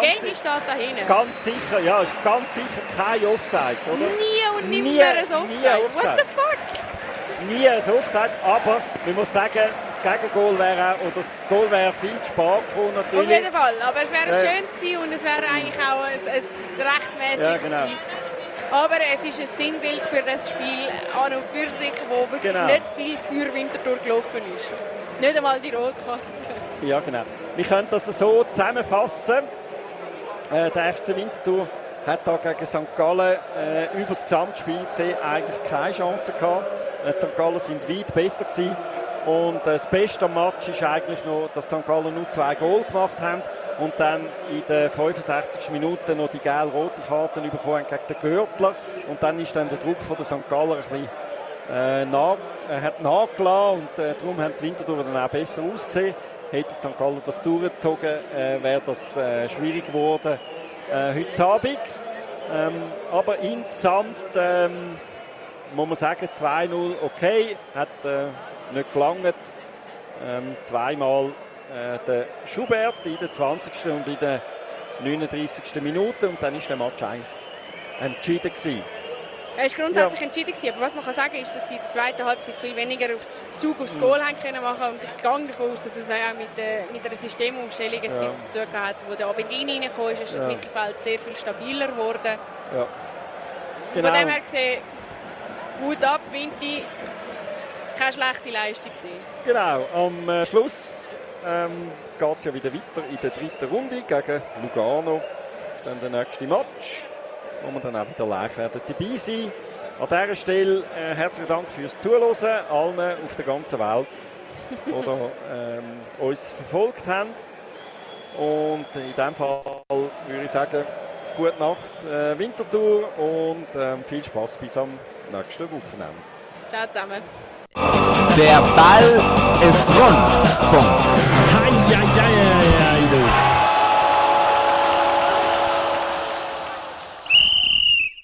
Game steht da hinten. Ganz sicher, ja, ist ganz sicher kein Offside, oder? Nie und nimmer ein Offside. What the fuck? Nie ein Offside, aber man muss sagen, das Gegengol wäre auch, oder das Goal wäre viel zu spät gekommen Auf natürlich. jeden Fall. Aber es wäre ein Ja. schönes gewesen und es wäre eigentlich auch ein, ein rechtmäßiges Ja, genau. Aber es ist ein Sinnbild für das Spiel an und für sich, wo wirklich Genau. nicht viel für Winterthur gelaufen ist. Nicht einmal die Rotkarte. Ja, genau. Wir können das so zusammenfassen. Äh, der FC Winterthur hat da gegen St. Gallen äh, über das Gesamtspiel gesehen eigentlich keine Chance gehabt. Äh, St. Gallen sind weit besser gewesen. Und äh, das Beste am Match ist eigentlich noch, dass St. Gallen nur zwei Goal gemacht haben und dann in den 65 Minuten noch die gelb-rote Karte bekommen gegen den Görtler. Und dann ist dann der Druck von der St. Galler ein bisschen äh, nach, äh, hat nachgelassen und äh, darum haben die Winterthur dann auch besser ausgesehen. Hätte St. Gallen das durchgezogen, äh, wäre das äh, schwierig geworden äh, heute Abend. Ähm, aber insgesamt ähm, muss man sagen, 2-0 okay, hat äh, nicht gelangt. Ähm, zweimal äh, der Schubert in der 20. und in der 39. Minute und dann ist der Match eigentlich entschieden gewesen. Er war grundsätzlich entschieden, gewesen, aber was man kann sagen ist, dass sie in der zweiten Halbzeit viel weniger aufs Zug Mhm. aufs Goal haben können machen und ich gehe davon aus, dass es auch mit, der, mit einer Systemumstellung ein Ja. bisschen zu tun hat. Wo der Abendini reingekommen ist, ist das Ja. Mittelfeld sehr viel stabiler geworden. Ja. Von dem her gesehen, Hut ab, Vinti, keine schlechte Leistung gewesen. Genau, am äh, Schluss ähm, geht es ja wieder weiter in der dritten Runde gegen Lugano. Das ist dann der nächste Match, wo wir dann auch wieder live werden dabei sein. An dieser Stelle äh, herzlichen Dank fürs Zuhören, allen auf der ganzen Welt, die ähm, uns verfolgt haben. Und in diesem Fall würde ich sagen, gute Nacht äh, Winterthur und ähm, viel Spaß bis am nächsten Wochenende. Ciao zusammen. Der Ball ist rund. Punkt.